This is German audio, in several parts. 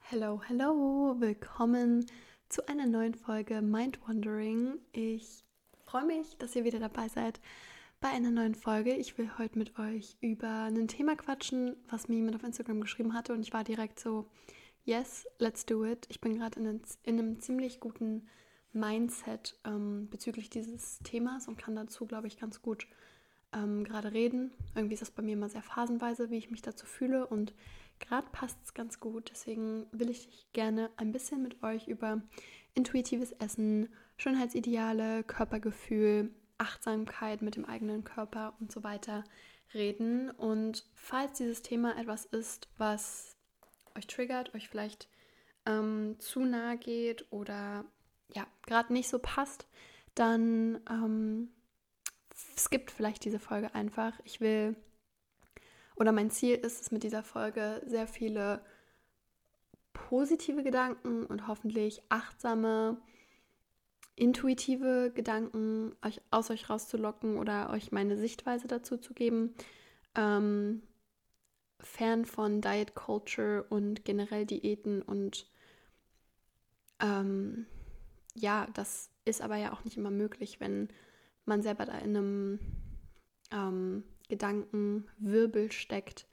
Hello, hello, willkommen zu einer neuen Folge Mind Wandering. Ich freue mich, dass ihr wieder dabei seid bei einer neuen Folge. Ich will heute mit euch über ein Thema quatschen, was mir jemand auf Instagram geschrieben hatte und ich war direkt so, yes, let's do it. Ich bin gerade in, in, einem ziemlich guten Mindset ähm, bezüglich dieses Themas und kann dazu, glaube ich, ganz gut ähm, gerade reden. Irgendwie ist das bei mir immer sehr phasenweise, wie ich mich dazu fühle und gerade passt es ganz gut. Deswegen will ich gerne ein bisschen mit euch über intuitives Essen, Schönheitsideale, Körpergefühl, Achtsamkeit mit dem eigenen Körper und so weiter reden. Und falls dieses Thema etwas ist, was euch triggert, euch vielleicht ähm, zu nahe geht oder ja, gerade nicht so passt, dann ähm, skippt vielleicht diese Folge einfach. Ich will, oder mein Ziel ist es mit dieser Folge, sehr viele positive Gedanken und hoffentlich achtsame, intuitive Gedanken euch, aus euch rauszulocken oder euch meine Sichtweise dazu zu geben. Ähm, fern von Diet Culture und generell Diäten und ähm, ja, das ist aber ja auch nicht immer möglich, wenn man selber da in einem ähm, Gedankenwirbel steckt,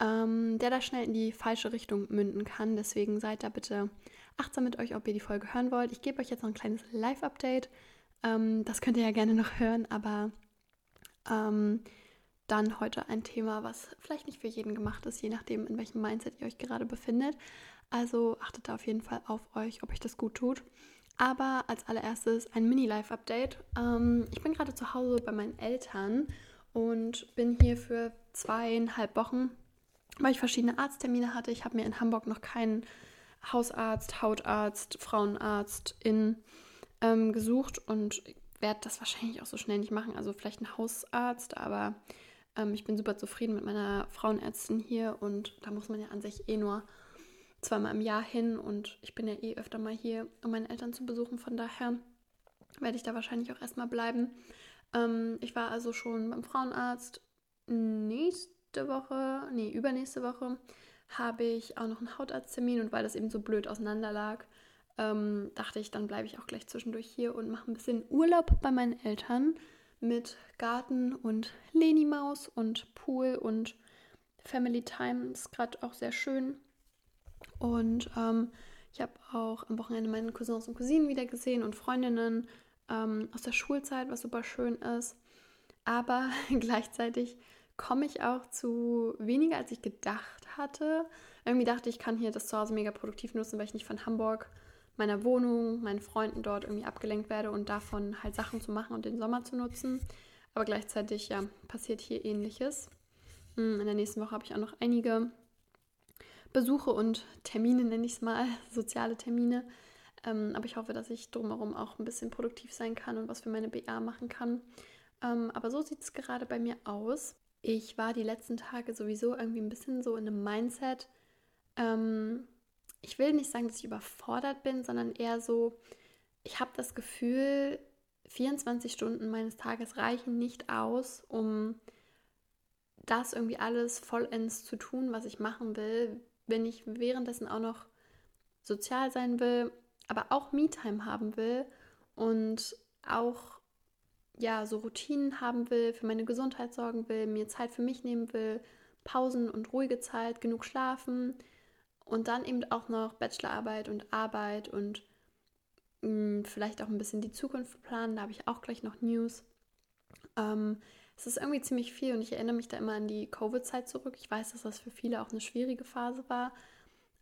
ähm, der da schnell in die falsche Richtung münden kann. Deswegen seid da bitte achtsam mit euch, ob ihr die Folge hören wollt. Ich gebe euch jetzt noch ein kleines Live-Update. Ähm, das könnt ihr ja gerne noch hören, aber ähm, dann heute ein Thema, was vielleicht nicht für jeden gemacht ist, je nachdem, in welchem Mindset ihr euch gerade befindet. Also achtet da auf jeden Fall auf euch, ob euch das gut tut. Aber als allererstes ein Mini-Live-Update. Ähm, ich bin gerade zu Hause bei meinen Eltern und bin hier für zweieinhalb Wochen, weil ich verschiedene Arzttermine hatte. Ich habe mir in Hamburg noch keinen Hausarzt, Hautarzt, Frauenarzt in ähm, gesucht und werde das wahrscheinlich auch so schnell nicht machen. Also vielleicht ein Hausarzt, aber ähm, ich bin super zufrieden mit meiner Frauenärztin hier und da muss man ja an sich eh nur zweimal im Jahr hin und ich bin ja eh öfter mal hier, um meine Eltern zu besuchen. Von daher werde ich da wahrscheinlich auch erstmal bleiben. Ähm, ich war also schon beim Frauenarzt. Nächste Woche, nee, übernächste Woche habe ich auch noch einen Hautarzttermin und weil das eben so blöd auseinander lag, ähm, dachte ich, dann bleibe ich auch gleich zwischendurch hier und mache ein bisschen Urlaub bei meinen Eltern mit Garten und Leni-Maus und Pool und Family Time. Ist gerade auch sehr schön. Und ähm, ich habe auch am Wochenende meine Cousins und Cousinen wieder gesehen und Freundinnen ähm, aus der Schulzeit, was super schön ist. Aber gleichzeitig komme ich auch zu weniger, als ich gedacht hatte. Irgendwie dachte ich, kann hier das zu Hause mega produktiv nutzen, weil ich nicht von Hamburg, meiner Wohnung, meinen Freunden dort irgendwie abgelenkt werde und davon halt Sachen zu machen und den Sommer zu nutzen. Aber gleichzeitig, ja, passiert hier ähnliches. Hm, in der nächsten Woche habe ich auch noch einige Besuche und Termine, nenne ich es mal, soziale Termine. Ähm, aber ich hoffe, dass ich drumherum auch ein bisschen produktiv sein kann und was für meine BA machen kann. Ähm, aber so sieht es gerade bei mir aus. Ich war die letzten Tage sowieso irgendwie ein bisschen so in einem Mindset. Ähm, ich will nicht sagen, dass ich überfordert bin, sondern eher so, ich habe das Gefühl, 24 Stunden meines Tages reichen nicht aus, um das irgendwie alles vollends zu tun, was ich machen will, wenn ich währenddessen auch noch sozial sein will, aber auch Me-Time haben will und auch ja so Routinen haben will, für meine Gesundheit sorgen will, mir Zeit für mich nehmen will, Pausen und ruhige Zeit, genug schlafen und dann eben auch noch Bachelorarbeit und Arbeit und mh, hm, vielleicht auch ein bisschen die Zukunft planen. Da habe ich auch gleich noch News. Ähm, es ist irgendwie ziemlich viel und ich erinnere mich da immer an die Covid-Zeit zurück. Ich weiß, dass das für viele auch eine schwierige Phase war.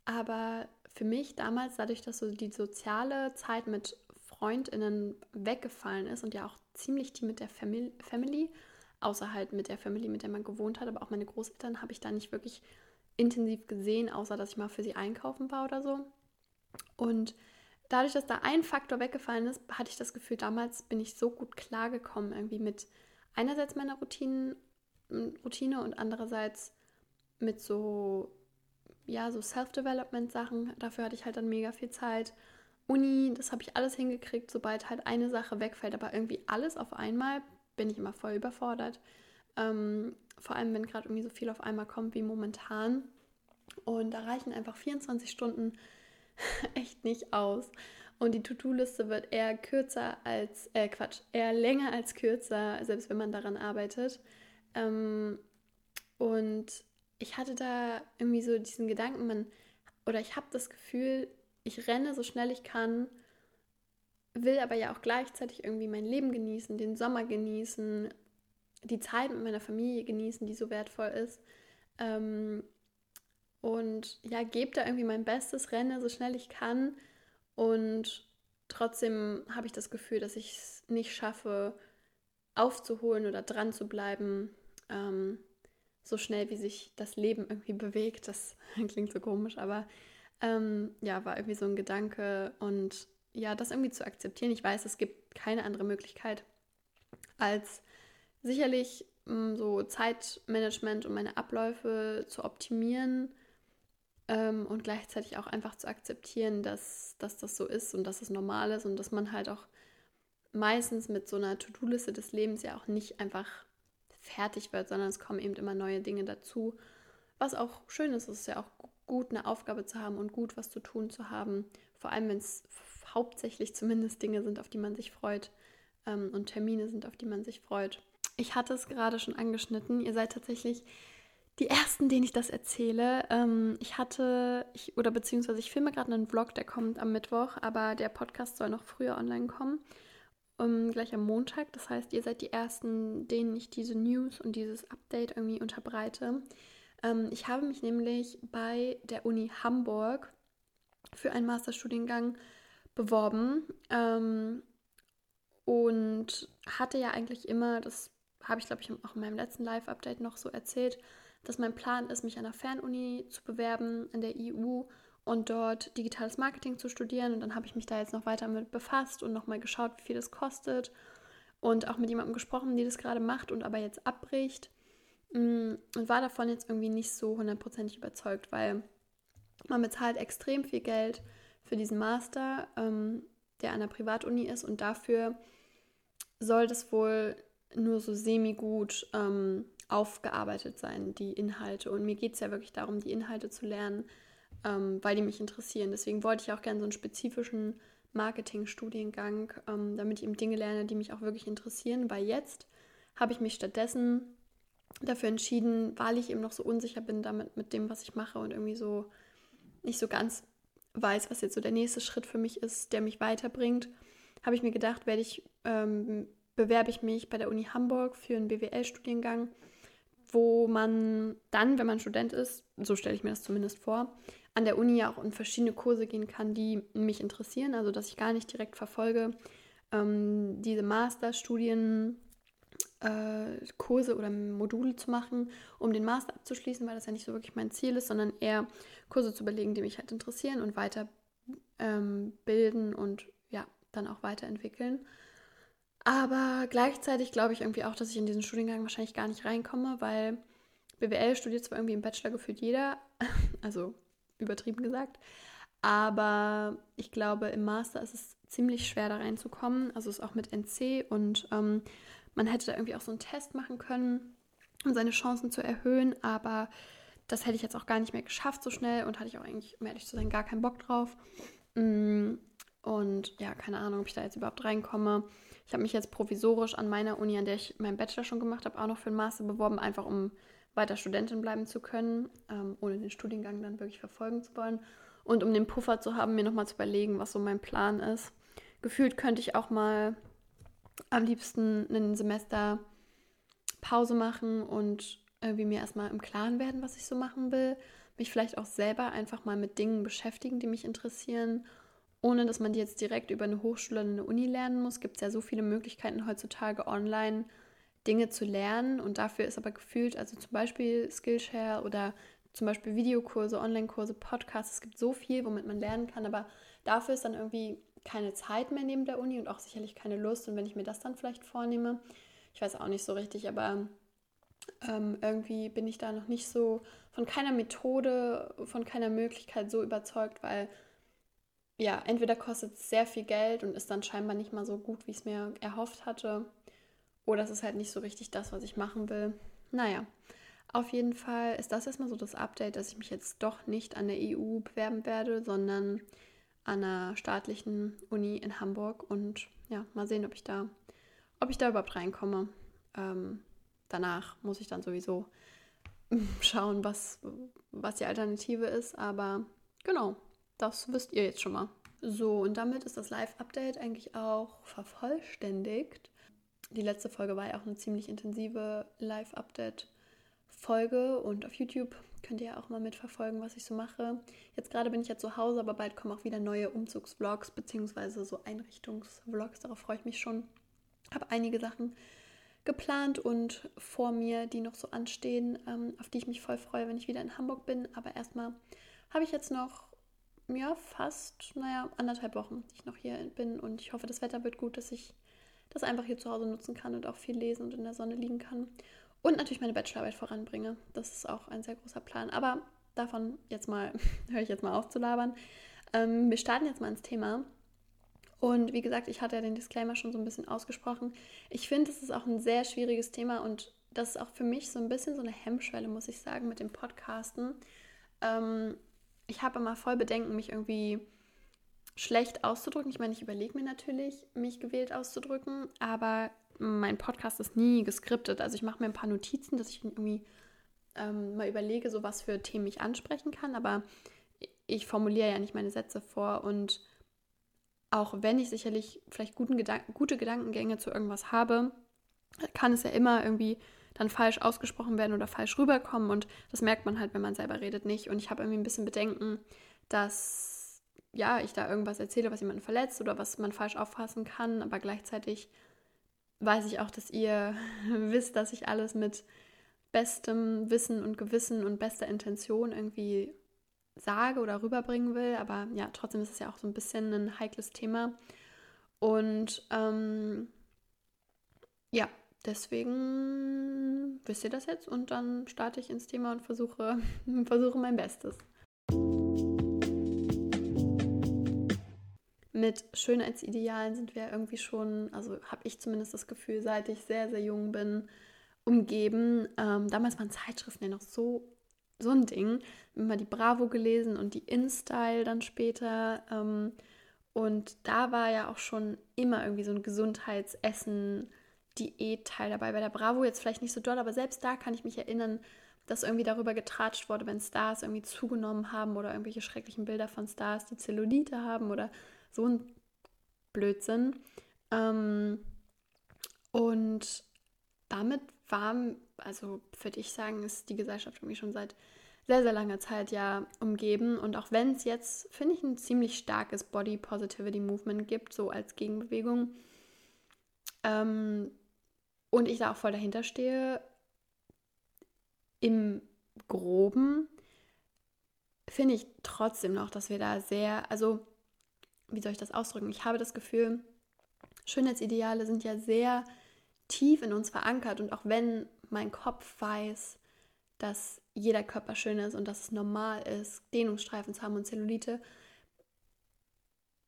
Aber für mich damals, dadurch, dass so die soziale Zeit mit FreundInnen weggefallen ist und ja auch ziemlich die mit der Family, Family, außer halt mit der Family, mit der man gewohnt hat, aber auch meine Großeltern habe ich da nicht wirklich intensiv gesehen, außer dass ich mal für sie einkaufen war oder so. Und dadurch, dass da ein Faktor weggefallen ist, hatte ich das Gefühl, damals bin ich so gut klargekommen irgendwie mit einerseits meiner Routinen, Routine und andererseits mit so, ja, so Self-Development-Sachen. Dafür hatte ich halt dann mega viel Zeit. Uni, das habe ich alles hingekriegt, sobald halt eine Sache wegfällt, aber irgendwie alles auf einmal bin ich immer voll überfordert. Ähm, vor allem wenn gerade irgendwie so viel auf einmal kommt wie momentan. Und da reichen einfach 24 Stunden echt nicht aus. Und die To-Do-Liste wird eher kürzer als, äh Quatsch, eher länger als kürzer, selbst wenn man daran arbeitet. Ähm, und ich hatte da irgendwie so diesen Gedanken, man, oder ich habe das Gefühl, ich renne so schnell ich kann, will aber ja auch gleichzeitig irgendwie mein Leben genießen, den Sommer genießen, die Zeit mit meiner Familie genießen, die so wertvoll ist. Ähm, und ja, gebe da irgendwie mein Bestes, renne so schnell ich kann. Und trotzdem habe ich das Gefühl, dass ich es nicht schaffe, aufzuholen oder dran zu bleiben, ähm, so schnell wie sich das Leben irgendwie bewegt. Das klingt so komisch, aber ähm, ja, war irgendwie so ein Gedanke. Und ja, das irgendwie zu akzeptieren. Ich weiß, es gibt keine andere Möglichkeit, als sicherlich mh, mm, so Zeitmanagement und meine Abläufe zu optimieren ähm, und gleichzeitig auch einfach zu akzeptieren, dass, dass das so ist und dass es normal ist und dass man halt auch meistens mit so einer To-Do-Liste des Lebens ja auch nicht einfach fertig wird, sondern es kommen eben immer neue Dinge dazu. Was auch schön ist, es ist ja auch gut, eine Aufgabe zu haben und gut, was zu tun zu haben. Vor allem, wenn es hauptsächlich zumindest Dinge sind, auf die man sich freut ähm, und Termine sind, auf die man sich freut. Ich hatte es gerade schon angeschnitten. Ihr seid tatsächlich die ersten, denen ich das erzähle. Ähm, ich hatte, ich, oder beziehungsweise ich filme gerade einen Vlog, der kommt am Mittwoch, aber der Podcast soll noch früher online kommen. Um, gleich am Montag. Das heißt, ihr seid die ersten, denen ich diese News und dieses Update irgendwie unterbreite. Ähm, ich habe mich nämlich bei der Uni Hamburg für einen Masterstudiengang beworben ähm, und hatte ja eigentlich immer, das habe ich glaube ich auch in meinem letzten Live-Update noch so erzählt, dass mein Plan ist, mich an einer Fernuni zu bewerben in der EU und dort digitales Marketing zu studieren. Und dann habe ich mich da jetzt noch weiter mit befasst und nochmal geschaut, wie viel das kostet. Und auch mit jemandem gesprochen, die das gerade macht und aber jetzt abbricht. Mm, und war davon jetzt irgendwie nicht so hundertprozentig überzeugt, weil man bezahlt extrem viel Geld für diesen Master, ähm, der an der Privatuni ist. Und dafür soll das wohl nur so semi-gut ähm, aufgearbeitet sein, die Inhalte. Und mir geht es ja wirklich darum, die Inhalte zu lernen, ähm, weil die mich interessieren. Deswegen wollte ich auch gerne so einen spezifischen Marketing-Studiengang, ähm, damit ich eben Dinge lerne, die mich auch wirklich interessieren. Weil jetzt habe ich mich stattdessen dafür entschieden, weil ich eben noch so unsicher bin damit mit dem, was ich mache und irgendwie so nicht so ganz weiß, was jetzt so der nächste Schritt für mich ist, der mich weiterbringt, habe ich mir gedacht, werde ich ähm, bewerbe ich mich bei der Uni Hamburg für einen BWL-Studiengang wo man dann, wenn man Student ist, so stelle ich mir das zumindest vor, an der Uni ja auch in verschiedene Kurse gehen kann, die mich interessieren, also dass ich gar nicht direkt verfolge, ähm, diese Masterstudien. Äh, oder Module zu machen, um den Master abzuschließen, weil das ja nicht so wirklich mein Ziel ist, sondern eher Kurse zu überlegen, die mich halt interessieren und weiter ähm, und ja, dann auch weiterentwickeln. Aber gleichzeitig glaube ich irgendwie auch, dass ich in diesen Studiengang wahrscheinlich gar nicht reinkomme, weil BWL studiert zwar irgendwie im Bachelor gefühlt jeder, also übertrieben gesagt, aber ich glaube, im Master ist es ziemlich schwer da reinzukommen. Also ist auch mit NC und ähm, man hätte da irgendwie auch so einen Test machen können, um seine Chancen zu erhöhen, aber das hätte ich jetzt auch gar nicht mehr geschafft so schnell und hatte ich auch eigentlich, um ehrlich zu sein, gar keinen Bock drauf. Mm, und ja, keine Ahnung, ob ich da jetzt überhaupt reinkomme. Ich habe mich jetzt provisorisch an meiner Uni, an der ich meinen Bachelor schon gemacht habe, auch noch für einen Master beworben, einfach um weiter Studentin bleiben zu können, ähm, ohne den Studiengang dann wirklich verfolgen zu wollen. Und um den Puffer zu haben, mir nochmal zu überlegen, was so mein Plan ist. Gefühlt könnte ich auch mal am liebsten ein Semester Pause machen und irgendwie mir erstmal im Klaren werden, was ich so machen will. Mich vielleicht auch selber einfach mal mit Dingen beschäftigen, die mich interessieren ohne dass man die jetzt direkt über eine Hochschule oder eine Uni lernen muss, gibt es ja so viele Möglichkeiten heutzutage online Dinge zu lernen. Und dafür ist aber gefühlt, also zum Beispiel Skillshare oder zum Beispiel Videokurse, Online-Kurse, Podcasts, es gibt so viel, womit man lernen kann, aber dafür ist dann irgendwie keine Zeit mehr neben der Uni und auch sicherlich keine Lust. Und wenn ich mir das dann vielleicht vornehme, ich weiß auch nicht so richtig, aber ähm, irgendwie bin ich da noch nicht so von keiner Methode, von keiner Möglichkeit so überzeugt, weil ja, entweder kostet es sehr viel Geld und ist dann scheinbar nicht mal so gut, wie ich es mir erhofft hatte, oder es ist halt nicht so richtig das, was ich machen will. naja, auf jeden Fall ist das erstmal so das Update, dass ich mich jetzt doch nicht an der EU bewerben werde, sondern an einer staatlichen Uni in Hamburg und ja, mal sehen, ob ich da, ob ich da überhaupt reinkomme. Ähm, danach muss ich dann sowieso schauen, was, was die Alternative ist. Aber genau, das wisst ihr jetzt schon mal. So, und damit ist das Live-Update eigentlich auch vervollständigt. Die letzte Folge war ja auch eine ziemlich intensive Live-Update-Folge und auf YouTube könnt ihr auch mal mitverfolgen, was ich so mache. Jetzt gerade bin ich ja zu Hause, aber bald kommen auch wieder neue Umzugsvlogs bzw. so Einrichtungsvlogs. Darauf freue ich mich schon. Habe einige Sachen geplant und vor mir, die noch so anstehen, ähm, auf die ich mich voll freue, wenn ich wieder in Hamburg bin. Aber erstmal habe ich jetzt noch ja, fast, naja, anderthalb Wochen, die ich noch hier bin und ich hoffe, das Wetter wird gut, dass ich das einfach hier zu Hause nutzen kann und auch viel lesen und in der Sonne liegen kann. Und natürlich meine Bachelorarbeit voranbringe. Das ist auch ein sehr großer Plan. Aber davon jetzt mal, höre ich jetzt mal auf zu labern. Ähm, wir starten jetzt mal ins Thema. Und wie gesagt, ich hatte ja den Disclaimer schon so ein bisschen ausgesprochen. Ich finde, es ist auch ein sehr schwieriges Thema und das ist auch für mich so ein bisschen so eine Hemmschwelle, muss ich sagen, mit dem Podcasten. Ähm, ich habe immer voll Bedenken, mich irgendwie schlecht auszudrücken. Ich meine, ich überlege mir natürlich, mich gewählt auszudrücken, aber mein Podcast ist nie geskriptet. Also ich mache mir ein paar Notizen, dass ich irgendwie ähm, mal überlege, so was für Themen ich ansprechen kann, aber ich formuliere ja nicht meine Sätze vor und auch wenn ich sicherlich vielleicht Gedank gute Gedankengänge zu irgendwas habe, kann es ja immer irgendwie dann falsch ausgesprochen werden oder falsch rüberkommen. Und das merkt man halt, wenn man selber redet, nicht. Und ich habe irgendwie ein bisschen Bedenken, dass ja, ich da irgendwas erzähle, was jemanden verletzt oder was man falsch auffassen kann. Aber gleichzeitig weiß ich auch, dass ihr wisst, dass ich alles mit bestem Wissen und Gewissen und bester Intention irgendwie sage oder rüberbringen will. Aber ja, trotzdem ist es ja auch so ein bisschen ein heikles Thema. Und ähm, ja, deswegen wisst ihr das jetzt und dann starte ich ins Thema und versuche, versuche mein Bestes. Mit Schönheitsidealen sind wir irgendwie schon, also habe ich zumindest das Gefühl, seit ich sehr, sehr jung bin, umgeben. Ähm, damals waren Zeitschriften ja noch so so ein Ding. Immer die Bravo gelesen und die InStyle dann später. Ähm, und da war ja auch schon immer irgendwie so ein Gesundheitsessen, Diät-Teil dabei. Bei der Bravo jetzt vielleicht nicht so doll, aber selbst da kann ich mich erinnern, dass irgendwie darüber getratscht wurde, wenn Stars irgendwie zugenommen haben oder irgendwelche schrecklichen Bilder von Stars, die Zellulite haben oder so ein Blödsinn. Ähm, und damit war, also würde ich sagen, ist die Gesellschaft irgendwie schon seit sehr, sehr langer Zeit ja umgeben. Und auch wenn es jetzt, finde ich, ein ziemlich starkes Body Positivity Movement gibt, so als Gegenbewegung, ähm, und ich da auch voll dahinter stehe, im Groben finde ich trotzdem noch, dass wir da sehr, also wie soll ich das ausdrücken? Ich habe das Gefühl, Schönheitsideale sind ja sehr tief in uns verankert und auch wenn mein Kopf weiß, dass jeder Körper schön ist und dass es normal ist, Dehnungsstreifen zu haben und Zellulite,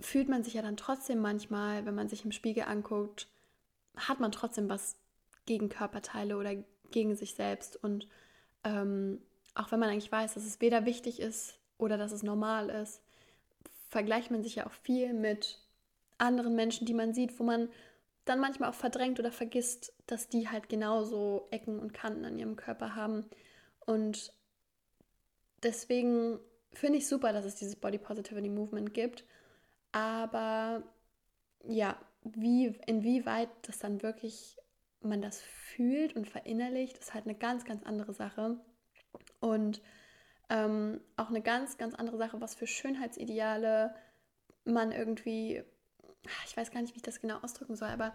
fühlt man sich ja dann trotzdem manchmal, wenn man sich im Spiegel anguckt, hat man trotzdem was gegen Körperteile oder gegen sich selbst. Und ähm, auch wenn man eigentlich weiß, dass es weder wichtig ist oder dass es normal ist, vergleicht man sich ja auch viel mit anderen Menschen, die man sieht, wo man dann manchmal auch verdrängt oder vergisst, dass die halt genauso Ecken und Kanten an ihrem Körper haben. Und deswegen finde ich super, dass es dieses Body Positivity Movement gibt. Aber ja, wie, inwieweit das dann wirklich man das fühlt und verinnerlicht, ist halt eine ganz, ganz andere Sache. Und ähm, auch eine ganz, ganz andere Sache, was für Schönheitsideale man irgendwie ich weiß gar nicht, wie ich das genau ausdrücken soll, aber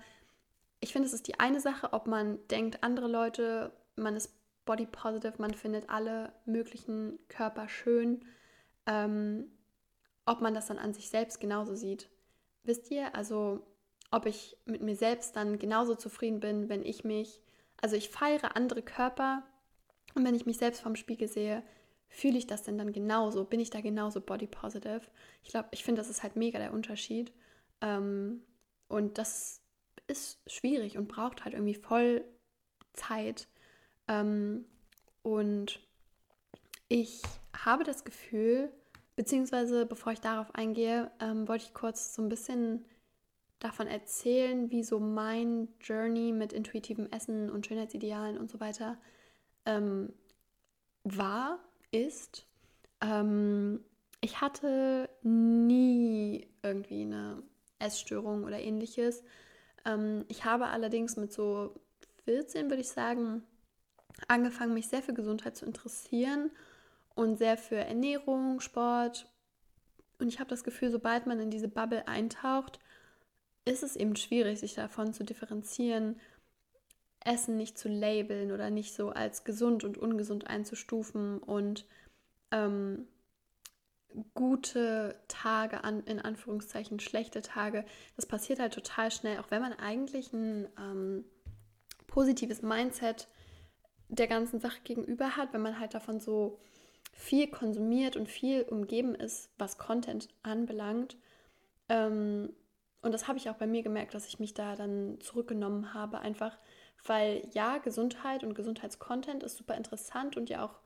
ich finde, es ist die eine Sache, ob man denkt, andere Leute, man ist body positive, man findet alle möglichen Körper schön, ähm, ob man das dann an sich selbst genauso sieht. Wisst ihr, also ob ich mit mir selbst dann genauso zufrieden bin, wenn ich mich, also ich feiere andere Körper und wenn ich mich selbst vom Spiegel sehe, fühle ich das denn dann genauso? Bin ich da genauso body positive? Ich glaube, ich finde, das ist halt mega der Unterschied. Ähm, und das ist schwierig und braucht halt irgendwie voll Zeit, Ähm, und ich habe das Gefühl, beziehungsweise bevor ich darauf eingehe, ähm, wollte ich kurz so ein bisschen davon erzählen, wie so mein Journey mit intuitivem Essen und Schönheitsidealen und so weiter ähm, war, ist. Ähm, ich hatte nie irgendwie eine Essstörung oder ähnliches. Ähm, ich habe allerdings mit so 14, würde ich sagen, angefangen, mich sehr für Gesundheit zu interessieren und sehr für Ernährung, Sport. Und ich habe das Gefühl, sobald man in diese Bubble eintaucht, ist es eben schwierig, sich davon zu differenzieren, Essen nicht zu labeln oder nicht so als gesund und ungesund einzustufen und ähm, gute Tage, an, in Anführungszeichen schlechte Tage, das passiert halt total schnell, auch wenn man eigentlich ein ähm, positives Mindset der ganzen Sache gegenüber hat, wenn man halt davon so viel konsumiert und viel umgeben ist, was Content anbelangt. Ähm, und das habe ich auch bei mir gemerkt, dass ich mich da dann zurückgenommen habe, einfach weil ja, Gesundheit und Gesundheitscontent ist super interessant und ja auch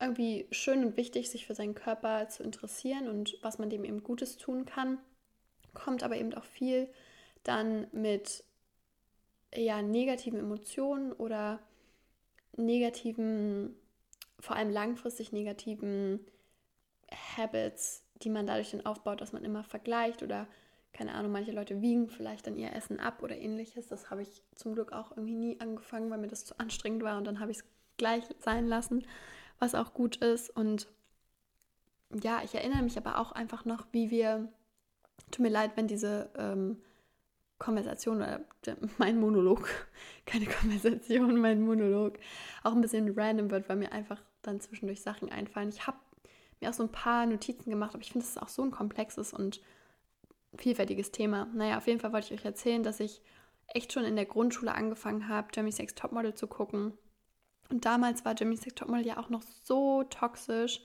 irgendwie schön und wichtig, sich für seinen Körper zu interessieren und was man dem eben Gutes tun kann. Kommt aber eben auch viel dann mit ja, negativen Emotionen oder negativen, vor allem langfristig negativen Habits, die man dadurch dann aufbaut, dass man immer vergleicht oder keine Ahnung, manche Leute wiegen vielleicht dann ihr Essen ab oder ähnliches. Das habe ich zum Glück auch irgendwie nie angefangen, weil mir das zu anstrengend war und dann habe ich es gleich sein lassen was auch gut ist. Und ja, ich erinnere mich aber auch einfach noch, wie wir, tut mir leid, wenn diese ähm, Konversation oder mein Monolog, keine Konversation, mein Monolog, auch ein bisschen random wird, weil mir einfach dann zwischendurch Sachen einfallen. Ich habe mir auch so ein paar Notizen gemacht, aber ich finde, es ist auch so ein komplexes und vielfältiges Thema. Naja, auf jeden Fall wollte ich euch erzählen, dass ich echt schon in der Grundschule angefangen habe, Jeremy Sex Topmodel zu gucken und damals war Jimmy's Next Topmodel ja auch noch so toxisch.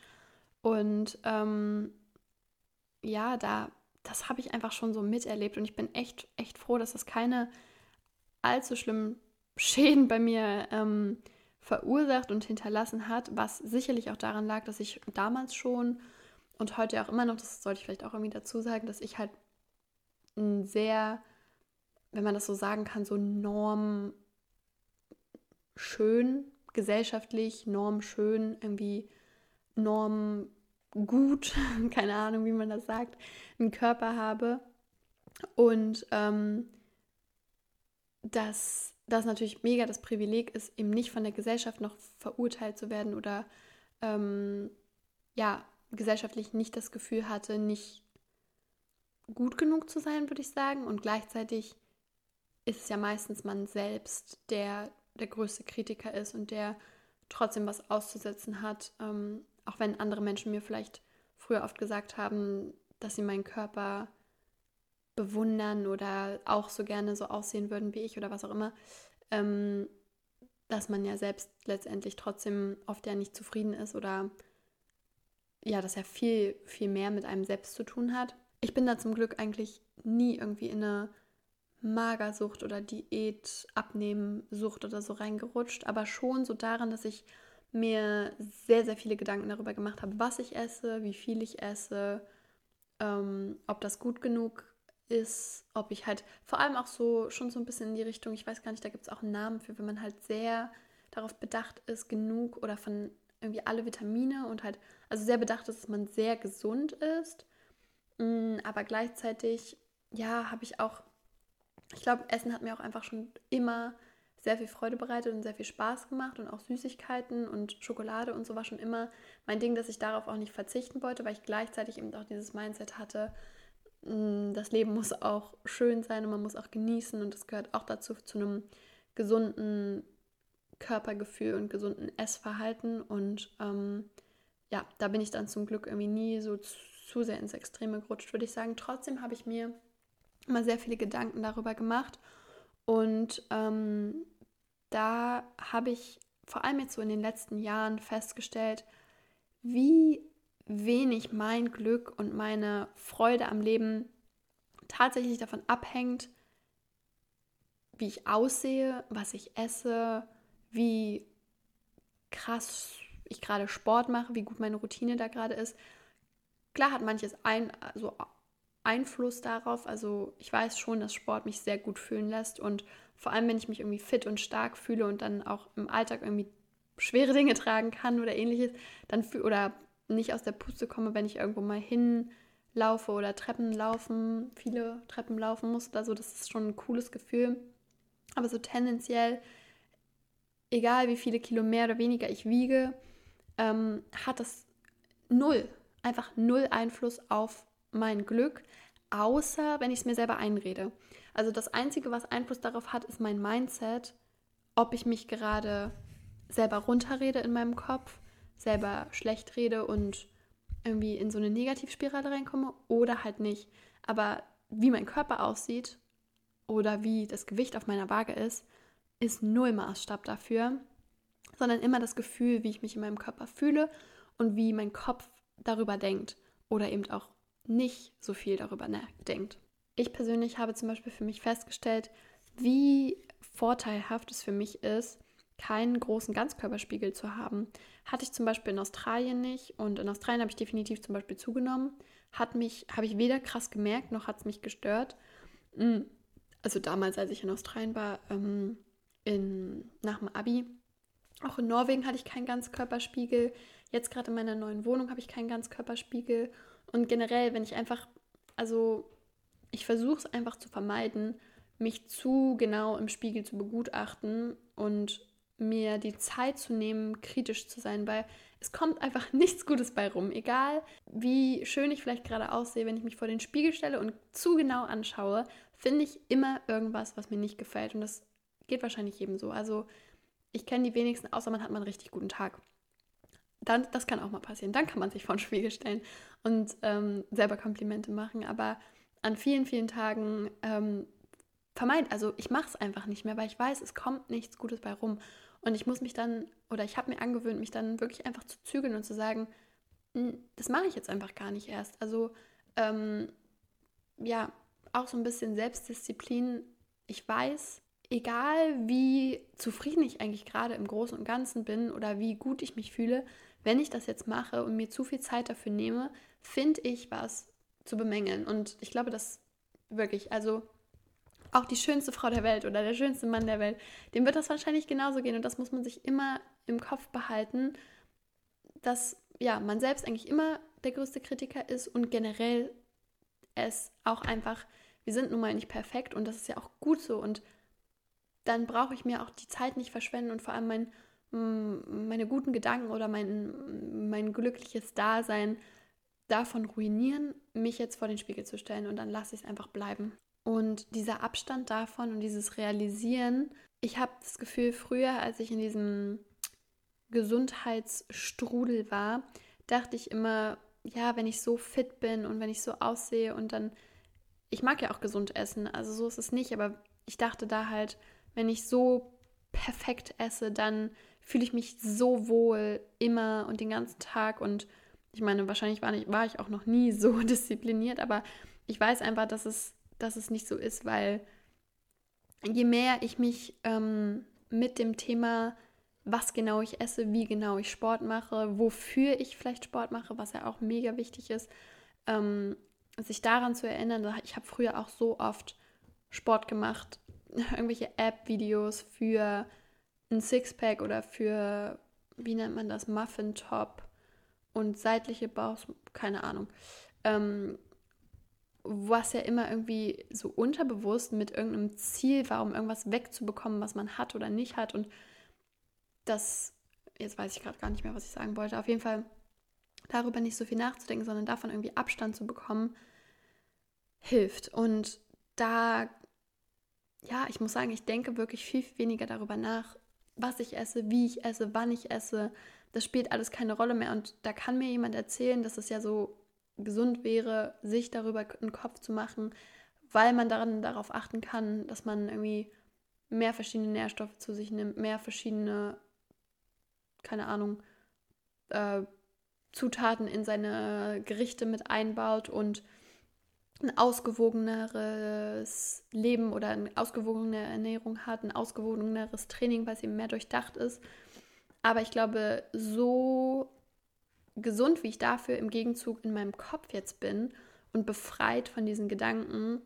Und ähm, ja, da, das habe ich einfach schon so miterlebt. Und ich bin echt, echt froh, dass das keine allzu schlimmen Schäden bei mir ähm, verursacht und hinterlassen hat, was sicherlich auch daran lag, dass ich damals schon und heute auch immer noch, das sollte ich vielleicht auch irgendwie dazu sagen, dass ich halt ein sehr, wenn man das so sagen kann, so normschön gesellschaftlich normschön, irgendwie normgut, keine Ahnung, wie man das sagt, einen Körper habe. Und ähm, dass das natürlich mega das Privileg ist, eben nicht von der Gesellschaft noch verurteilt zu werden oder ähm, ja, gesellschaftlich nicht das Gefühl hatte, nicht gut genug zu sein, würde ich sagen. Und gleichzeitig ist es ja meistens man selbst, der der größte Kritiker ist und der trotzdem was auszusetzen hat, ähm, auch wenn andere Menschen mir vielleicht früher oft gesagt haben, dass sie meinen Körper bewundern oder auch so gerne so aussehen würden wie ich oder was auch immer, ähm, dass man ja selbst letztendlich trotzdem oft ja nicht zufrieden ist oder ja, dass er viel, viel mehr mit einem selbst zu tun hat. Ich bin da zum Glück eigentlich nie irgendwie in eine Magersucht oder Diät, Abnehmsucht oder so reingerutscht, aber schon so daran, dass ich mir sehr, sehr viele Gedanken darüber gemacht habe, was ich esse, wie viel ich esse, ähm, ob das gut genug ist, ob ich halt vor allem auch so schon so ein bisschen in die Richtung, ich weiß gar nicht, da gibt es auch einen Namen für, wenn man halt sehr darauf bedacht ist, genug oder von irgendwie alle Vitamine und halt, also sehr bedacht ist, dass man sehr gesund ist, aber gleichzeitig, ja, habe ich auch ich glaube, Essen hat mir auch einfach schon immer sehr viel Freude bereitet und sehr viel Spaß gemacht und auch Süßigkeiten und Schokolade und so war schon immer mein Ding, dass ich darauf auch nicht verzichten wollte, weil ich gleichzeitig eben auch dieses Mindset hatte, mm, das Leben muss auch schön sein und man muss auch genießen und das gehört auch dazu zu einem gesunden Körpergefühl und gesunden Essverhalten und ähm, ja, da bin ich dann zum Glück irgendwie nie so zu sehr ins Extreme gerutscht, würde ich sagen. Trotzdem habe ich mir immer sehr viele Gedanken darüber gemacht. Und ähm, da habe ich vor allem jetzt so in den letzten Jahren festgestellt, wie wenig mein Glück und meine Freude am Leben tatsächlich davon abhängt, wie ich aussehe, was ich esse, wie krass ich gerade Sport mache, wie gut meine Routine da gerade ist. Klar hat manches ein, also Einfluss darauf. Also ich weiß schon, dass Sport mich sehr gut fühlen lässt und vor allem, wenn ich mich irgendwie fit und stark fühle und dann auch im Alltag irgendwie schwere Dinge tragen kann oder ähnliches, dann oder nicht aus der Puste komme, wenn ich irgendwo mal hinlaufe oder Treppen laufen, viele Treppen laufen muss oder so, das ist schon ein cooles Gefühl. Aber so tendenziell, egal wie viele Kilo mehr oder weniger ich wiege, ähm, hat das null, einfach null Einfluss auf mein Glück, außer wenn ich es mir selber einrede. Also das Einzige, was Einfluss darauf hat, ist mein Mindset, ob ich mich gerade selber runterrede in meinem Kopf, selber schlecht rede und irgendwie in so eine Negativspirale reinkomme oder halt nicht. Aber wie mein Körper aussieht oder wie das Gewicht auf meiner Waage ist, ist null Maßstab dafür, sondern immer das Gefühl, wie ich mich in meinem Körper fühle und wie mein Kopf darüber denkt oder eben auch nicht so viel darüber nachdenkt. Ich persönlich habe zum Beispiel für mich festgestellt, wie vorteilhaft es für mich ist, keinen großen Ganzkörperspiegel zu haben. Hatte ich zum Beispiel in Australien nicht und in Australien habe ich definitiv zum Beispiel zugenommen. Hat mich, habe ich weder krass gemerkt, noch hat es mich gestört. Mm, also damals, als ich in Australien war, ähm, in, nach dem Abi. Auch in Norwegen hatte ich keinen Ganzkörperspiegel. Jetzt gerade in meiner neuen Wohnung habe ich keinen Ganzkörperspiegel. Und generell, wenn ich einfach, also ich versuche es einfach zu vermeiden, mich zu genau im Spiegel zu begutachten und mir die Zeit zu nehmen, kritisch zu sein, weil es kommt einfach nichts Gutes bei rum. Egal wie schön ich vielleicht gerade aussehe, wenn ich mich vor den Spiegel stelle und zu genau anschaue, finde ich immer irgendwas, was mir nicht gefällt. Und das geht wahrscheinlich jedem so. Also ich kenne die wenigsten, außer man hat mal einen richtig guten Tag dann, das kann auch mal passieren. Dann kann man sich vor den Spiegel stellen und ähm, selber Komplimente machen. Aber an vielen, vielen Tagen ähm, vermeint, also ich mache es einfach nicht mehr, weil ich weiß, es kommt nichts Gutes bei rum. Und ich muss mich dann, oder ich habe mir angewöhnt, mich dann wirklich einfach zu zügeln und zu sagen, hm, das mache ich jetzt einfach gar nicht erst. Also ähm, ja, auch so ein bisschen Selbstdisziplin. Ich weiß, egal wie zufrieden ich eigentlich gerade im Großen und Ganzen bin oder wie gut ich mich fühle, wenn ich das jetzt mache und mir zu viel Zeit dafür nehme, finde ich was zu bemängeln. Und ich glaube, dass wirklich, also auch die schönste Frau der Welt oder der schönste Mann der Welt, dem wird das wahrscheinlich genauso gehen. Und das muss man sich immer im Kopf behalten, dass ja, man selbst eigentlich immer der größte Kritiker ist und generell es auch einfach, wir sind nun mal nicht perfekt und das ist ja auch gut so. Und dann brauche ich mir auch die Zeit nicht verschwenden und vor allem mein meine guten Gedanken oder mein, mein glückliches Dasein davon ruinieren, mich jetzt vor den Spiegel zu stellen und dann lasse ich es einfach bleiben. Und dieser Abstand davon und dieses Realisieren, ich habe das Gefühl, früher, als ich in diesem Gesundheitsstrudel war, dachte ich immer, ja, wenn ich so fit bin und wenn ich so aussehe und dann, ich mag ja auch gesund essen, also so ist es nicht, aber ich dachte da halt, wenn ich so perfekt esse, dann fühle ich mich so wohl immer und den ganzen Tag. Und ich meine, wahrscheinlich war, nicht, war ich auch noch nie so diszipliniert, aber ich weiß einfach, dass es, dass es nicht so ist, weil je mehr ich mich ähm, mit dem Thema, was genau ich esse, wie genau ich Sport mache, wofür ich vielleicht Sport mache, was ja auch mega wichtig ist, ähm, sich daran zu erinnern, ich habe früher auch so oft Sport gemacht, irgendwelche App-Videos für ein Sixpack oder für, wie nennt man das, Muffin-Top und seitliche Bauch, keine Ahnung. Ähm, was ja immer irgendwie so unterbewusst mit irgendeinem Ziel war, um irgendwas wegzubekommen, was man hat oder nicht hat. Und das, jetzt weiß ich gerade gar nicht mehr, was ich sagen wollte. Auf jeden Fall darüber nicht so viel nachzudenken, sondern davon irgendwie Abstand zu bekommen, hilft. Und da, ja, ich muss sagen, ich denke wirklich viel, viel weniger darüber nach, was ich esse, wie ich esse, wann ich esse. Das spielt alles keine Rolle mehr. Und da kann mir jemand erzählen, dass es ja so gesund wäre, sich darüber einen Kopf zu machen, weil man daran darauf achten kann, dass man irgendwie mehr verschiedene Nährstoffe zu sich nimmt, mehr verschiedene, keine Ahnung, äh, Zutaten in seine Gerichte mit einbaut und ein ausgewogeneres Leben oder eine ausgewogene Ernährung hat, ein ausgewogeneres Training, was eben mehr durchdacht ist. Aber ich glaube, so gesund, wie ich dafür im Gegenzug in meinem Kopf jetzt bin und befreit von diesen Gedanken,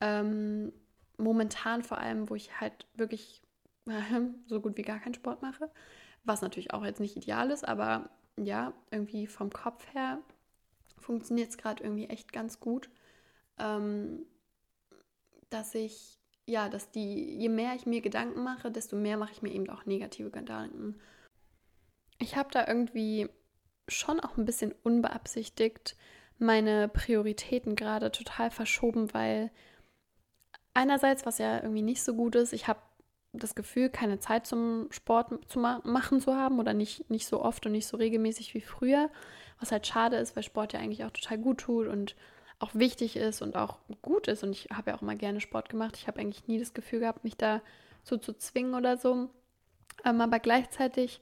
ähm, momentan vor allem, wo ich halt wirklich äh, so gut wie gar keinen Sport mache, was natürlich auch jetzt nicht ideal ist, aber ja, irgendwie vom Kopf her funktioniert es gerade irgendwie echt ganz gut ähm, dass ich, ja, dass die, je mehr ich mir Gedanken mache, desto mehr mache ich mir eben auch negative Gedanken. Ich habe da irgendwie schon auch ein bisschen unbeabsichtigt meine Prioritäten gerade total verschoben, weil einerseits, was ja irgendwie nicht so gut ist, ich habe das Gefühl, keine Zeit zum Sport zu ma machen zu haben oder nicht, nicht so oft und nicht so regelmäßig wie früher, was halt schade ist, weil Sport ja eigentlich auch total gut tut und auch wichtig ist und auch gut ist. Und ich habe ja auch immer gerne Sport gemacht. Ich habe eigentlich nie das Gefühl gehabt, mich da so zu zwingen oder so. Ähm, aber gleichzeitig,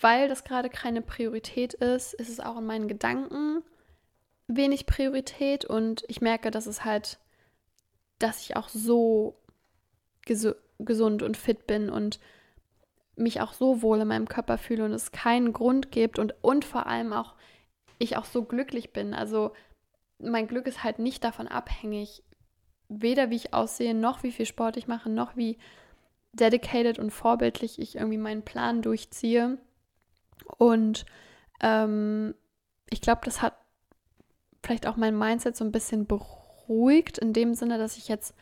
weil das gerade keine Priorität ist, ist es auch in meinen Gedanken wenig Priorität. Und ich merke, dass es halt, dass ich auch so ges gesund und fit bin und mich auch so wohl in meinem Körper fühle und es keinen Grund gibt und, und vor allem auch ich auch so glücklich bin. Also mein Glück ist halt nicht davon abhängig, weder wie ich aussehe, noch wie viel Sport ich mache, noch wie dedicated und vorbildlich ich irgendwie meinen Plan durchziehe. Und ähm, ich glaube, das hat vielleicht auch mein Mindset so ein bisschen beruhigt, in dem Sinne, dass ich jetzt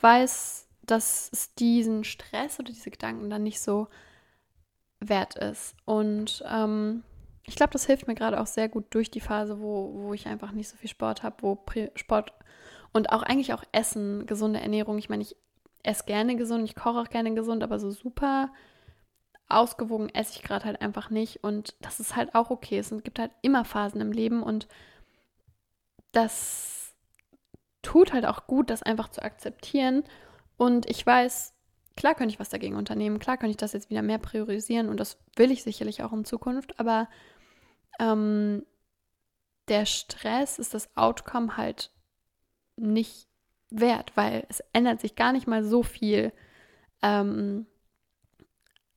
weiß, dass es diesen Stress oder diese Gedanken dann nicht so wert ist. Und ähm, ich glaube, das hilft mir gerade auch sehr gut durch die Phase, wo, wo ich einfach nicht so viel Sport habe, wo Sport und auch eigentlich auch Essen, gesunde Ernährung. Ich meine, ich esse gerne gesund, ich koche auch gerne gesund, aber so super ausgewogen esse ich gerade halt einfach nicht. Und das ist halt auch okay. Es gibt halt immer Phasen im Leben und das tut halt auch gut, das einfach zu akzeptieren. Und ich weiß, klar könnte ich was dagegen unternehmen, klar könnte ich das jetzt wieder mehr priorisieren und das will ich sicherlich auch in Zukunft, aber ähm, der Stress ist das Outcome halt nicht wert, weil es ändert sich gar nicht mal so viel ähm,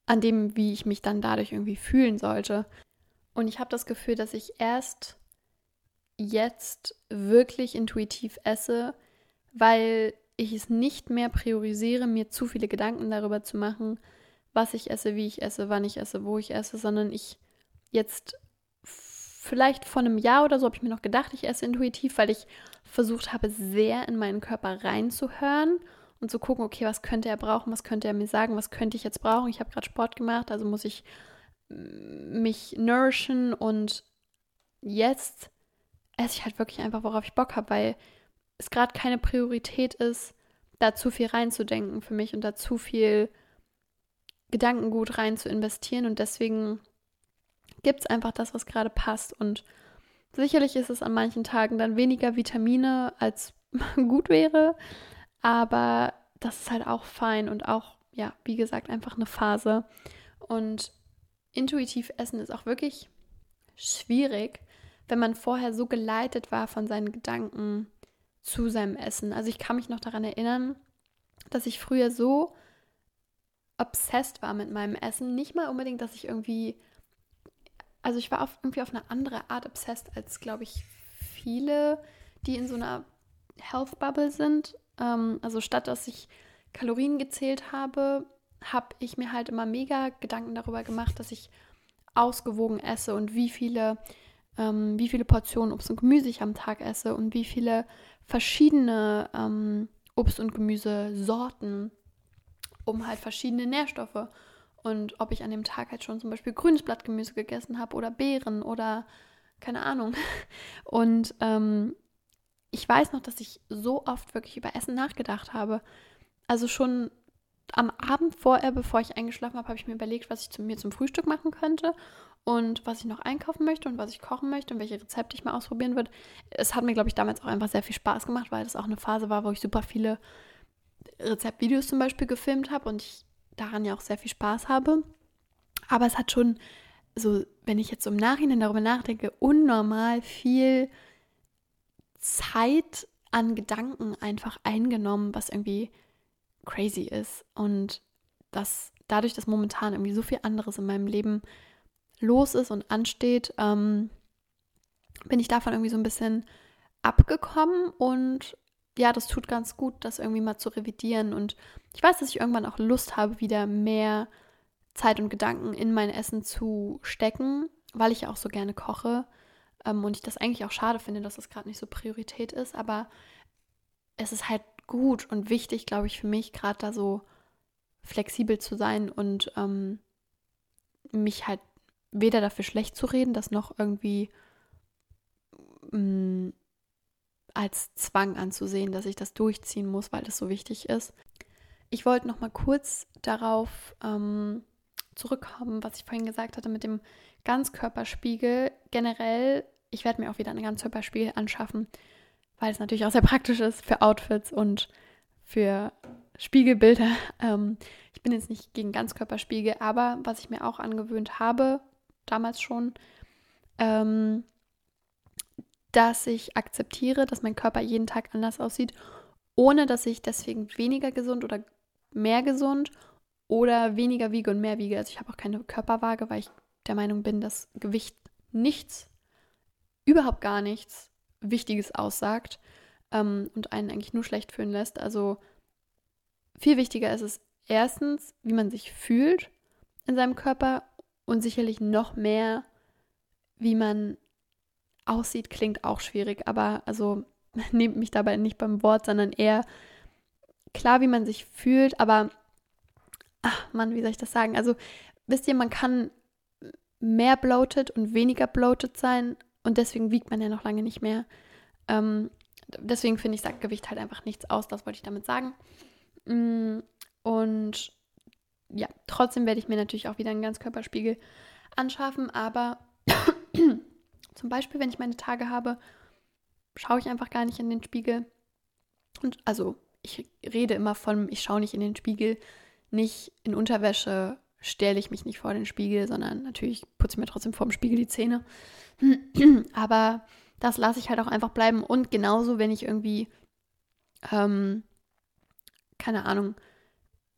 an dem, wie ich mich dann dadurch irgendwie fühlen sollte. Und ich habe das Gefühl, dass ich erst jetzt wirklich intuitiv esse, weil ich es nicht mehr priorisiere, mir zu viele Gedanken darüber zu machen, was ich esse, wie ich esse, wann ich esse, wo ich esse, sondern ich jetzt vielleicht vor einem Jahr oder so habe ich mir noch gedacht, ich esse intuitiv, weil ich versucht habe, sehr in meinen Körper reinzuhören und zu gucken, okay, was könnte er brauchen, was könnte er mir sagen, was könnte ich jetzt brauchen. Ich habe gerade Sport gemacht, also muss ich mm, mich nourishen und jetzt esse ich halt wirklich einfach, worauf ich Bock habe, weil es gerade keine Priorität ist, da zu viel reinzudenken für mich und da zu viel Gedankengut rein zu investieren und deswegen gibt es einfach das, was gerade passt. Und sicherlich ist es an manchen Tagen dann weniger Vitamine, als gut wäre. Aber das ist halt auch fein und auch, ja, wie gesagt, einfach eine Phase. Und intuitiv essen ist auch wirklich schwierig, wenn man vorher so geleitet war von seinen Gedanken zu seinem Essen. Also ich kann mich noch daran erinnern, dass ich früher so obsessed war mit meinem Essen. Nicht mal unbedingt, dass ich irgendwie also ich war auf, irgendwie auf eine andere Art obsessed als, glaube ich, viele, die in so einer Health Bubble sind. Ähm, also statt dass ich Kalorien gezählt habe, habe ich mir halt immer mega Gedanken darüber gemacht, dass ich ausgewogen esse und wie viele, ähm, wie viele Portionen Obst und Gemüse ich am Tag esse und wie viele verschiedene ähm, Obst- und Gemüsesorten, um halt verschiedene Nährstoffe und ob ich an dem Tag halt schon zum Beispiel grünes Blattgemüse gegessen habe oder Beeren oder keine Ahnung. Und ähm, ich weiß noch, dass ich so oft wirklich über Essen nachgedacht habe. Also schon am Abend vorher, bevor ich eingeschlafen habe, habe ich mir überlegt, was ich zu mir zum Frühstück machen könnte und was ich noch einkaufen möchte und was ich kochen möchte und welche Rezepte ich mal ausprobieren würde. Es hat mir, glaube ich, damals auch einfach sehr viel Spaß gemacht, weil das auch eine Phase war, wo ich super viele Rezeptvideos zum Beispiel gefilmt habe und ich daran ja auch sehr viel Spaß habe. Aber es hat schon, so, wenn ich jetzt im Nachhinein darüber nachdenke, unnormal viel Zeit an Gedanken einfach eingenommen, was irgendwie crazy ist. Und dass dadurch, dass momentan irgendwie so viel anderes in meinem Leben los ist und ansteht, ähm, bin ich davon irgendwie so ein bisschen abgekommen und ja, das tut ganz gut, das irgendwie mal zu revidieren. Und ich weiß, dass ich irgendwann auch Lust habe, wieder mehr Zeit und Gedanken in mein Essen zu stecken, weil ich ja auch so gerne koche. Ähm, und ich das eigentlich auch schade finde, dass das gerade nicht so Priorität ist. Aber es ist halt gut und wichtig, glaube ich, für mich, gerade da so flexibel zu sein und ähm, mich halt weder dafür schlecht zu reden, das noch irgendwie mh, mm, als Zwang anzusehen, dass ich das durchziehen muss, weil das so wichtig ist. Ich wollte noch mal kurz darauf ähm, zurückkommen, was ich vorhin gesagt hatte mit dem Ganzkörperspiegel. Generell, ich werde mir auch wieder einen Ganzkörperspiegel anschaffen, weil es natürlich auch sehr praktisch ist für Outfits und für Spiegelbilder. Ähm, ich bin jetzt nicht gegen Ganzkörperspiegel, aber was ich mir auch angewöhnt habe, damals schon, ähm, dass ich akzeptiere, dass mein Körper jeden Tag anders aussieht, ohne dass ich deswegen weniger gesund oder mehr gesund oder weniger wiege und mehr wiege. Also ich habe auch keine Körperwaage, weil ich der Meinung bin, dass Gewicht nichts, überhaupt gar nichts Wichtiges aussagt ähm, und einen eigentlich nur schlecht fühlen lässt. Also viel wichtiger ist es erstens, wie man sich fühlt in seinem Körper und sicherlich noch mehr, wie man aussieht, klingt auch schwierig, aber also nehmt mich dabei nicht beim Wort, sondern eher klar, wie man sich fühlt, aber ach Mann, wie soll ich das sagen? Also wisst ihr, man kann mehr bloated und weniger bloated sein und deswegen wiegt man ja noch lange nicht mehr. Ähm, deswegen finde ich, sagt Gewicht halt einfach nichts aus, das wollte ich damit sagen. Mm, und ja, trotzdem werde ich mir natürlich auch wieder einen Ganzkörperspiegel anschaffen, aber zum Beispiel, wenn ich meine Tage habe, schaue ich einfach gar nicht in den Spiegel. Und also, ich rede immer von, ich schaue nicht in den Spiegel, nicht in Unterwäsche stelle ich mich nicht vor den Spiegel, sondern natürlich putze ich mir trotzdem vor dem Spiegel die Zähne. Aber das lasse ich halt auch einfach bleiben. Und genauso, wenn ich irgendwie, ähm, keine Ahnung,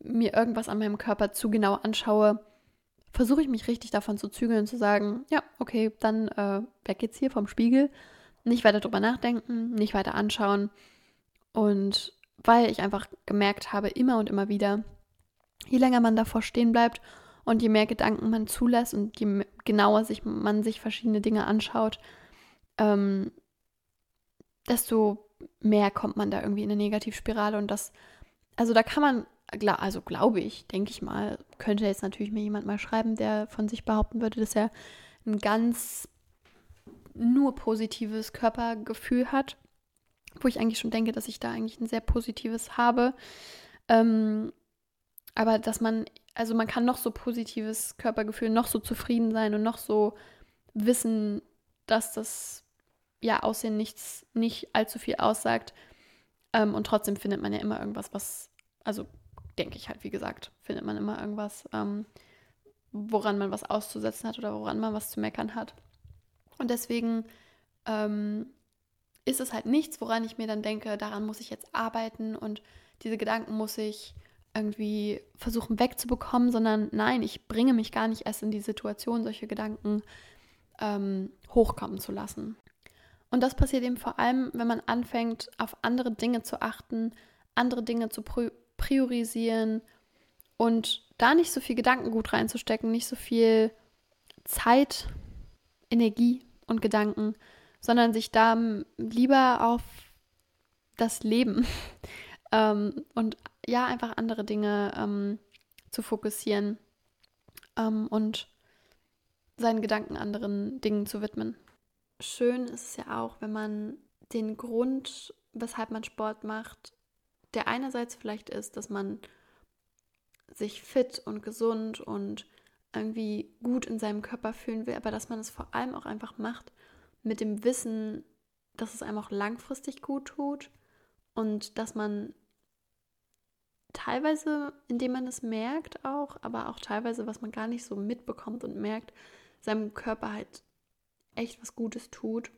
mir irgendwas an meinem Körper zu genau anschaue, versuche ich mich richtig davon zu zügeln zu sagen, ja, okay, dann äh, weg jetzt hier vom Spiegel. Nicht weiter drüber nachdenken, nicht weiter anschauen. Und weil ich einfach gemerkt habe, immer und immer wieder, je länger man davor stehen bleibt und je mehr Gedanken man zulässt und je genauer sich man sich verschiedene Dinge anschaut, ähm, desto mehr kommt man da irgendwie in eine Negativspirale und das, also da kann man also glaube ich, denke ich mal, könnte jetzt natürlich mir jemand mal schreiben, der von sich behaupten würde, dass er ein ganz nur positives Körpergefühl hat, wo ich eigentlich schon denke, dass ich da eigentlich ein sehr positives habe. Ähm, aber dass man, also man kann noch so positives Körpergefühl, noch so zufrieden sein und noch so wissen, dass das ja Aussehen nichts, nicht allzu viel aussagt. Ähm, und trotzdem findet man ja immer irgendwas, was, also denke ich halt, wie gesagt, findet man immer irgendwas, ähm, woran man was auszusetzen hat oder woran man was zu meckern hat. Und deswegen ähm, ist es halt nichts, woran ich mir dann denke, daran muss ich jetzt arbeiten und diese Gedanken muss ich irgendwie versuchen wegzubekommen, sondern nein, ich bringe mich gar nicht erst in die Situation, solche Gedanken ähm, hochkommen zu lassen. Und das passiert eben vor allem, wenn man anfängt, auf andere Dinge zu achten, andere Dinge zu priorisieren und da nicht so viel Gedankengut reinzustecken, nicht so viel Zeit, Energie und Gedanken, sondern sich da lieber auf das Leben ähm, und ja, einfach andere Dinge ähm, zu fokussieren ähm, und seinen Gedanken anderen Dingen zu widmen. Schön ist es ja auch, wenn man den Grund, weshalb man Sport macht, der einerseits vielleicht ist, dass man sich fit und gesund und irgendwie gut in seinem Körper fühlen will, aber dass man es vor allem auch einfach macht mit dem Wissen, dass es einem auch langfristig gut tut und dass man teilweise, indem man es merkt auch, aber auch teilweise, was man gar nicht so mitbekommt und merkt, seinem Körper halt echt was Gutes tut.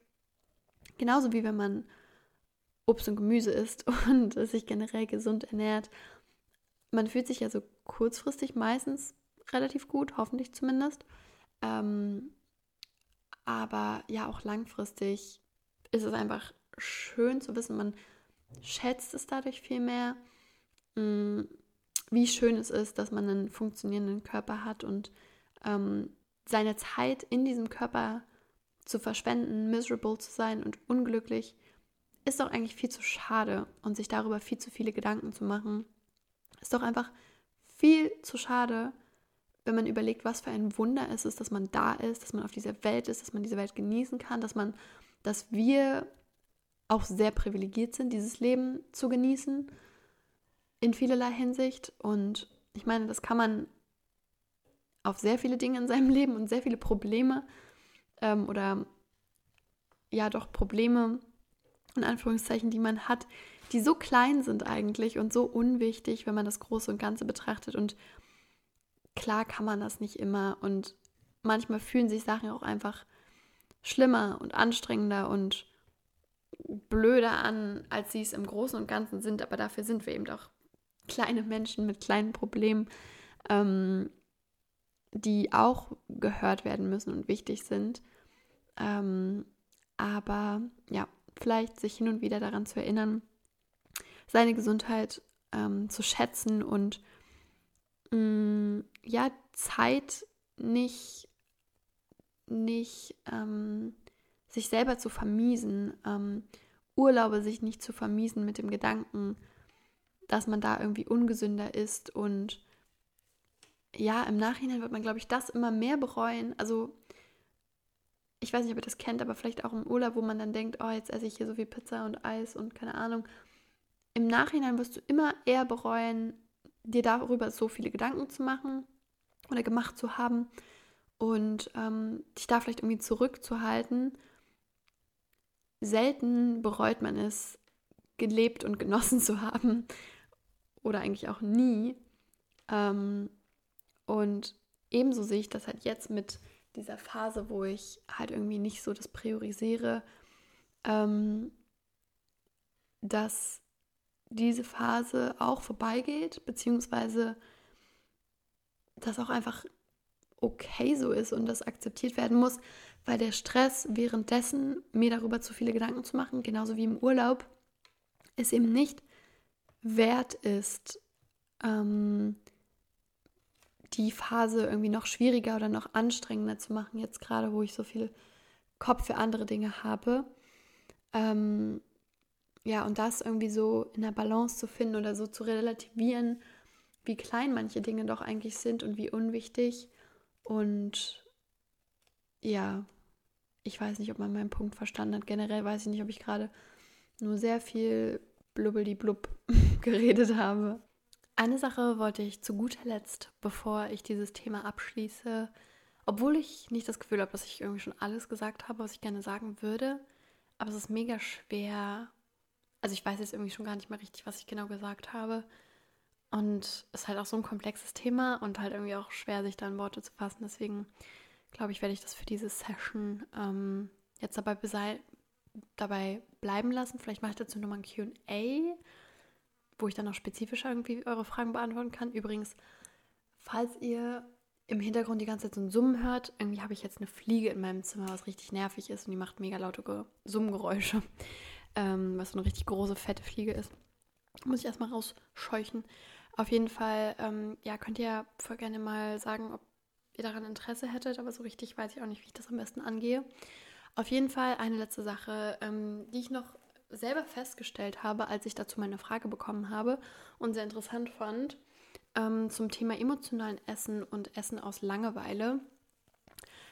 Genauso wie wenn man Obst und Gemüse isst und sich generell gesund ernährt. Man fühlt sich ja so kurzfristig meistens relativ gut, hoffentlich zumindest. Ähm, aber ja, auch langfristig ist es einfach schön zu wissen, man schätzt es dadurch viel mehr, mm, wie schön es ist, dass man einen funktionierenden Körper hat und ähm, seine Zeit in diesem Körper zu verschwenden, miserable zu sein und unglücklich, ist doch eigentlich viel zu schade und sich darüber viel zu viele Gedanken zu machen, ist doch einfach viel zu schade, wenn man überlegt, was für ein Wunder es ist, dass man da ist, dass man auf dieser Welt ist, dass man diese Welt genießen kann, dass man, dass wir auch sehr privilegiert sind, dieses Leben zu genießen in vielerlei Hinsicht. Und ich meine, das kann man auf sehr viele Dinge in seinem Leben und sehr viele Probleme ähm, oder ja doch Probleme in Anführungszeichen, die man hat, die so klein sind eigentlich und so unwichtig, wenn man das Große und Ganze betrachtet. Und klar kann man das nicht immer und manchmal fühlen sich Sachen auch einfach schlimmer und anstrengender und blöder an, als sie es im Großen und Ganzen sind. Aber dafür sind wir eben auch kleine Menschen mit kleinen Problemen, ähm, die auch gehört werden müssen und wichtig sind. Ähm, aber ja, vielleicht sich hin und wieder daran zu erinnern, seine Gesundheit ähm, zu schätzen und mh, mm, ja, Zeit nicht, nicht ähm, sich selber zu vermiesen, ähm, Urlaube sich nicht zu vermiesen mit dem Gedanken, dass man da irgendwie ungesünder ist und ja, im Nachhinein wird man, glaube ich, das immer mehr bereuen. Also ich weiß nicht, ob ihr das kennt, aber vielleicht auch im Urlaub, wo man dann denkt, oh, jetzt esse ich hier so viel Pizza und Eis und keine Ahnung. Im Nachhinein wirst du immer eher bereuen, dir darüber so viele Gedanken zu machen oder gemacht zu haben und ähm, dich da vielleicht irgendwie zurückzuhalten. Selten bereut man es, gelebt und genossen zu haben oder eigentlich auch nie. Ähm, und ebenso sehe ich das halt jetzt mit dieser Phase, wo ich halt irgendwie nicht so das priorisiere, ähm, dass diese Phase auch vorbeigeht, beziehungsweise dass auch einfach okay so ist und das akzeptiert werden muss, weil der Stress währenddessen, mir darüber zu viele Gedanken zu machen, genauso wie im Urlaub, es eben nicht wert ist, ähm, die Phase irgendwie noch schwieriger oder noch anstrengender zu machen, jetzt gerade, wo ich so viel Kopf für andere Dinge habe. Ähm, ja, und das irgendwie so in der Balance zu finden oder so zu relativieren, wie klein manche Dinge doch eigentlich sind und wie unwichtig. Und ja, ich weiß nicht, ob man meinen Punkt verstanden hat. Generell weiß ich nicht, ob ich gerade nur sehr viel blubbeli-blub geredet habe. Eine Sache wollte ich zu guter Letzt, bevor ich dieses Thema abschließe, obwohl ich nicht das Gefühl habe, dass ich irgendwie schon alles gesagt habe, was ich gerne sagen würde, aber es ist mega schwer. Also ich weiß jetzt irgendwie schon gar nicht mehr richtig, was ich genau gesagt habe. Und es ist halt auch so ein komplexes Thema und halt irgendwie auch schwer, sich da in Worte zu fassen. Deswegen glaube ich, werde ich das für diese Session ähm, jetzt dabei, dabei bleiben lassen. Vielleicht mache ich dazu nochmal ein QA wo ich dann noch spezifischer irgendwie eure Fragen beantworten kann. Übrigens, falls ihr im Hintergrund die ganze Zeit so ein Summen hört, irgendwie habe ich jetzt eine Fliege in meinem Zimmer, was richtig nervig ist und die macht mega laute Summgeräusche, ähm, was so eine richtig große, fette Fliege ist. Muss ich erstmal rausscheuchen. Auf jeden Fall, ähm, ja, könnt ihr voll gerne mal sagen, ob ihr daran Interesse hättet, aber so richtig weiß ich auch nicht, wie ich das am besten angehe. Auf jeden Fall eine letzte Sache, ähm, die ich noch selber festgestellt habe, als ich dazu meine Frage bekommen habe und sehr interessant fand, ähm, zum Thema emotionalen Essen und Essen aus Langeweile.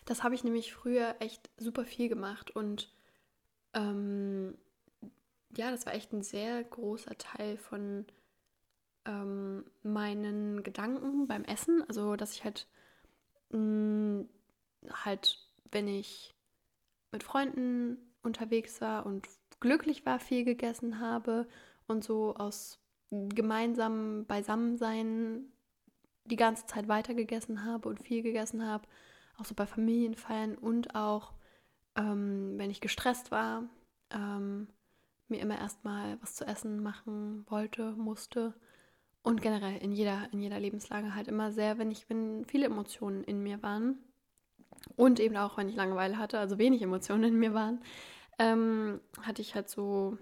Das habe ich nämlich früher echt super viel gemacht und ähm, ja, das war echt ein sehr großer Teil von ähm, meinen Gedanken beim Essen. Also, dass ich halt mh, mm, halt, wenn ich mit Freunden unterwegs war und glücklich war, viel gegessen habe und so aus gemeinsamem Beisammensein die ganze Zeit weiter gegessen habe und viel gegessen habe, auch so bei Familienfeiern und auch ähm, wenn ich gestresst war, ähm, mir immer erstmal was zu essen machen wollte, musste. Und generell in jeder, in jeder Lebenslage halt immer sehr, wenn ich, wenn viele Emotionen in mir waren. Und eben auch, wenn ich Langeweile hatte, also wenig Emotionen in mir waren, ähm, hatte ich halt so,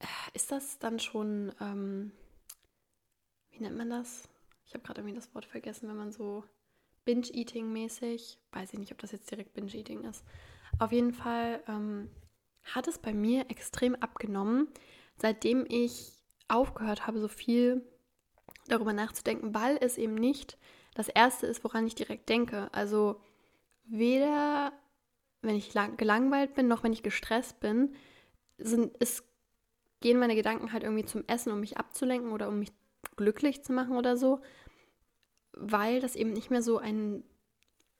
äh, ist das dann schon, ähm, wie nennt man das? Ich habe gerade irgendwie das Wort vergessen, wenn man so Binge-Eating-mäßig, weiß ich nicht, ob das jetzt direkt Binge-Eating ist. Auf jeden Fall ähm, hat es bei mir extrem abgenommen, seitdem ich aufgehört habe, so viel darüber nachzudenken, weil es eben nicht das Erste ist, woran ich direkt denke. Also weder wenn ich gelangweilt bin, noch wenn ich gestresst bin, sind, es gehen meine Gedanken halt irgendwie zum Essen, um mich abzulenken oder um mich glücklich zu machen oder so, weil das eben nicht mehr so ein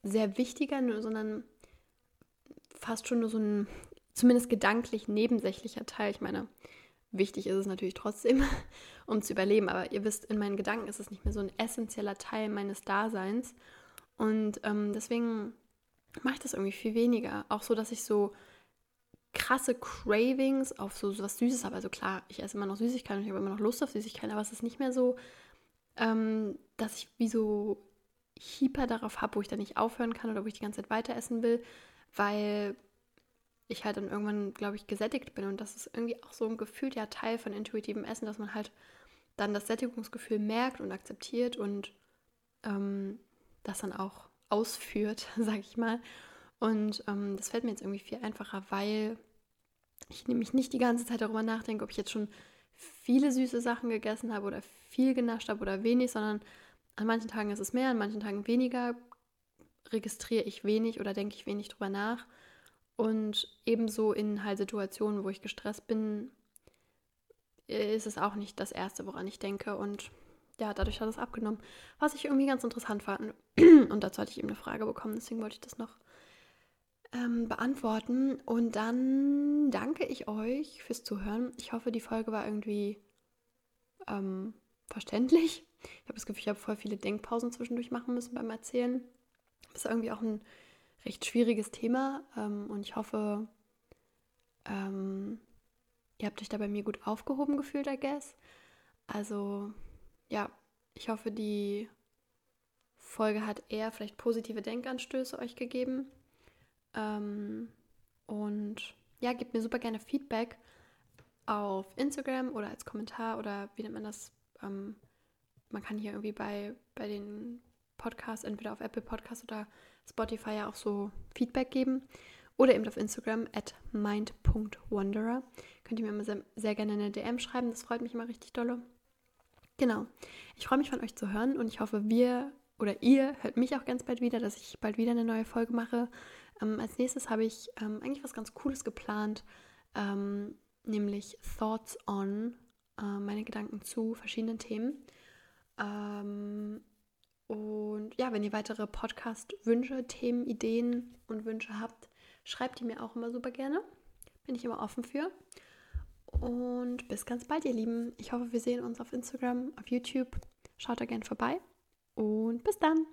sehr wichtiger, sondern fast schon nur so ein, zumindest gedanklich nebensächlicher Teil. Ich meine, wichtig ist es natürlich trotzdem, um zu überleben, aber ihr wisst, in meinen Gedanken ist es nicht mehr so ein essentieller Teil meines Daseins. Und ähm, deswegen mache ich das irgendwie viel weniger. Auch so, dass ich so krasse Cravings auf so, so was Süßes habe. Also klar, ich esse immer noch Süßigkeiten und ich habe immer noch Lust auf Süßigkeiten, aber es ist nicht mehr so, ähm, dass ich wie so hyper darauf habe, wo ich dann nicht aufhören kann oder wo ich die ganze Zeit weiter essen will, weil ich halt dann irgendwann, glaube ich, gesättigt bin. Und das ist irgendwie auch so ein gefühlter Teil von intuitivem Essen, dass man halt dann das Sättigungsgefühl merkt und akzeptiert und ähm, das dann auch ausführt, sage ich mal. Und ähm, das fällt mir jetzt irgendwie viel einfacher, weil ich nämlich nicht die ganze Zeit darüber nachdenke, ob ich jetzt schon viele süße Sachen gegessen habe oder viel genascht habe oder wenig, sondern an manchen Tagen ist es mehr, an manchen Tagen weniger, registriere ich wenig oder denke ich wenig drüber nach. Und ebenso in halt Situationen, wo ich gestresst bin, ist es auch nicht das Erste, woran ich denke. Und ja, dadurch hat es abgenommen. Was ich irgendwie ganz interessant fand. Und dazu hatte ich eben eine Frage bekommen, deswegen wollte ich das noch ähm, beantworten. Und dann danke ich euch fürs Zuhören. Ich hoffe, die Folge war irgendwie ähm, verständlich. Ich habe das Gefühl, ich habe voll viele Denkpausen zwischendurch machen müssen beim Erzählen. Das ist irgendwie auch ein recht schwieriges Thema. Ähm, und ich hoffe, ähm, ihr habt euch da bei mir gut aufgehoben gefühlt, I guess. Also ja, ich hoffe, die Folge hat eher vielleicht positive Denkanstöße euch gegeben. Ähm, und ja, gebt mir super gerne Feedback auf Instagram oder als Kommentar oder wie nennt man das? Ähm, man kann hier irgendwie bei, bei den Podcasts, entweder auf Apple Podcasts oder Spotify ja auch so Feedback geben. Oder eben auf Instagram at mind.wanderer. Könnt ihr mir immer sehr, sehr gerne eine DM schreiben, das freut mich immer richtig dolle. Genau. Ich freue mich von euch zu hören und ich hoffe, wir oder ihr hört mich auch ganz bald wieder, dass ich bald wieder eine neue Folge mache. Ähm, als nächstes habe ich ähm, eigentlich was ganz Cooles geplant, ähm, nämlich Thoughts on, äh, meine Gedanken zu verschiedenen Themen. Ähm, und ja, wenn ihr weitere Podcast-Wünsche, Themen, Ideen und Wünsche habt, schreibt die mir auch immer super gerne. Bin ich immer offen für. Und bis ganz bald, ihr Lieben. Ich hoffe, wir sehen uns auf Instagram, auf YouTube. Schaut da gerne vorbei. Und bis dann.